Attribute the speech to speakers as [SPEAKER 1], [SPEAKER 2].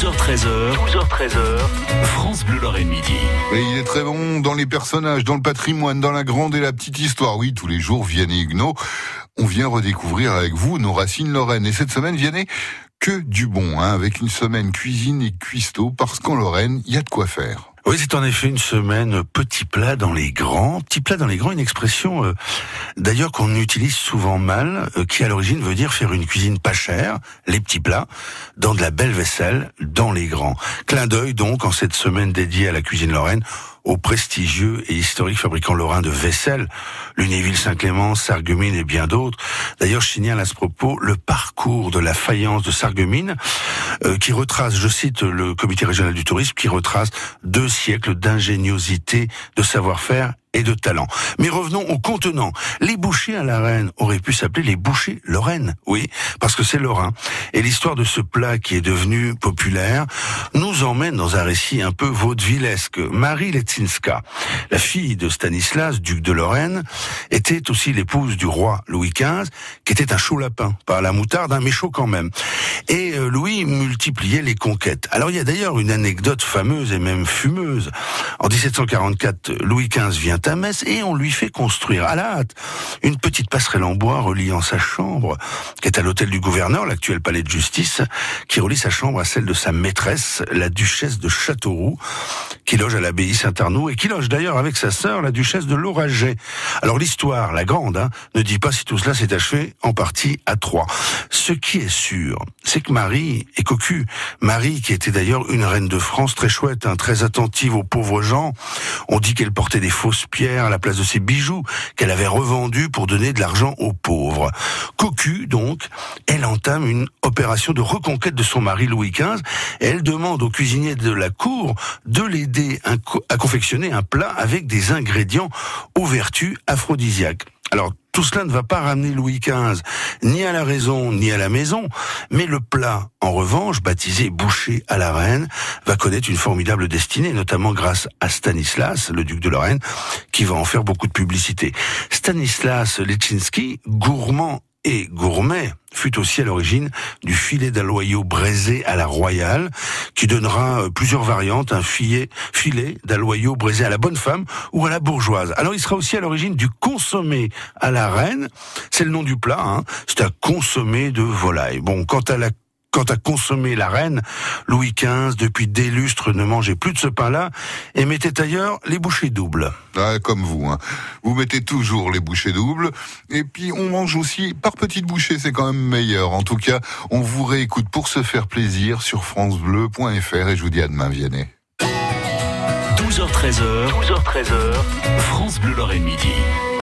[SPEAKER 1] 12h13h, 12h13h, France Bleu Lorraine Midi.
[SPEAKER 2] Et il est très bon dans les personnages, dans le patrimoine, dans la grande et la petite histoire. Oui, tous les jours, Vianney Huguenot, on vient redécouvrir avec vous nos racines lorraines. Et cette semaine, Vianney, que du bon, hein, avec une semaine cuisine et cuistot, parce qu'en Lorraine, il y a de quoi faire.
[SPEAKER 3] Oui, c'est en effet une semaine petit plat dans les grands. Petit plat dans les grands, une expression euh, d'ailleurs qu'on utilise souvent mal, euh, qui à l'origine veut dire faire une cuisine pas chère, les petits plats, dans de la belle vaisselle, dans les grands. Clin d'œil donc en cette semaine dédiée à la cuisine lorraine au prestigieux et historique fabricant lorrain de vaisselle, Lunéville, Saint-Clément, Sarreguemines et bien d'autres. D'ailleurs, je signale à ce propos le parcours de la faïence de Sarreguemines, euh, qui retrace, je cite le comité régional du tourisme, qui retrace deux siècles d'ingéniosité, de savoir-faire et de talent. Mais revenons au contenant. Les bouchers à la reine auraient pu s'appeler les bouchers lorraines, oui, parce que c'est lorrain. Et l'histoire de ce plat qui est devenu populaire nous emmène dans un récit un peu vaudevillesque. Marie Letzinska, la fille de Stanislas, duc de Lorraine, était aussi l'épouse du roi Louis XV, qui était un chaud lapin, pas la moutarde, hein, mais quand même. Et euh, Louis multipliait les conquêtes. Alors il y a d'ailleurs une anecdote fameuse et même fumeuse. En 1744, Louis XV vient à Metz et on lui fait construire à la hâte une petite passerelle en bois reliant sa chambre, qui est à l'hôtel du gouverneur, l'actuel palais de justice, qui relie sa chambre à celle de sa maîtresse, la duchesse de Châteauroux, qui loge à l'abbaye Saint-Arnaud et qui loge d'ailleurs avec sa sœur, la duchesse de Lauraget. Alors l'histoire, la grande, hein, ne dit pas si tout cela s'est achevé en partie à Troyes. Ce qui est sûr, c'est que Marie est cocu. Marie, qui était d'ailleurs une reine de France très chouette, hein, très attentive aux pauvres gens. On dit qu'elle portait des fausses pierres à la place de ses bijoux qu'elle avait revendus pour donner de l'argent aux pauvres. Cocu, donc, elle entame une opération de reconquête de son mari Louis XV. Et elle demande au cuisinier de la cour de l'aider à confectionner un plat avec des ingrédients aux vertus aphrodisiaques. Alors, tout cela ne va pas ramener Louis XV ni à la raison ni à la maison, mais le plat, en revanche, baptisé boucher à la reine, va connaître une formidable destinée, notamment grâce à Stanislas, le duc de Lorraine, qui va en faire beaucoup de publicité. Stanislas Leczinski, gourmand et gourmet fut aussi à l'origine du filet d'aloyau braisé à la royale, qui donnera euh, plusieurs variantes, un filet, filet d'aloyau braisé à la bonne femme ou à la bourgeoise. Alors il sera aussi à l'origine du consommé à la reine, c'est le nom du plat, hein. c'est un consommé de volaille. Bon, quant à la Quant à consommer la reine, Louis XV, depuis des lustres, ne mangeait plus de ce pain-là et mettait ailleurs les bouchées doubles.
[SPEAKER 2] Ah, comme vous, hein. Vous mettez toujours les bouchées doubles. Et puis, on mange aussi par petites bouchées, c'est quand même meilleur. En tout cas, on vous réécoute pour se faire plaisir sur francebleu.fr et je vous dis à demain, Vianney.
[SPEAKER 1] 12h13h, 12h13h, France Bleu Lorraine Midi.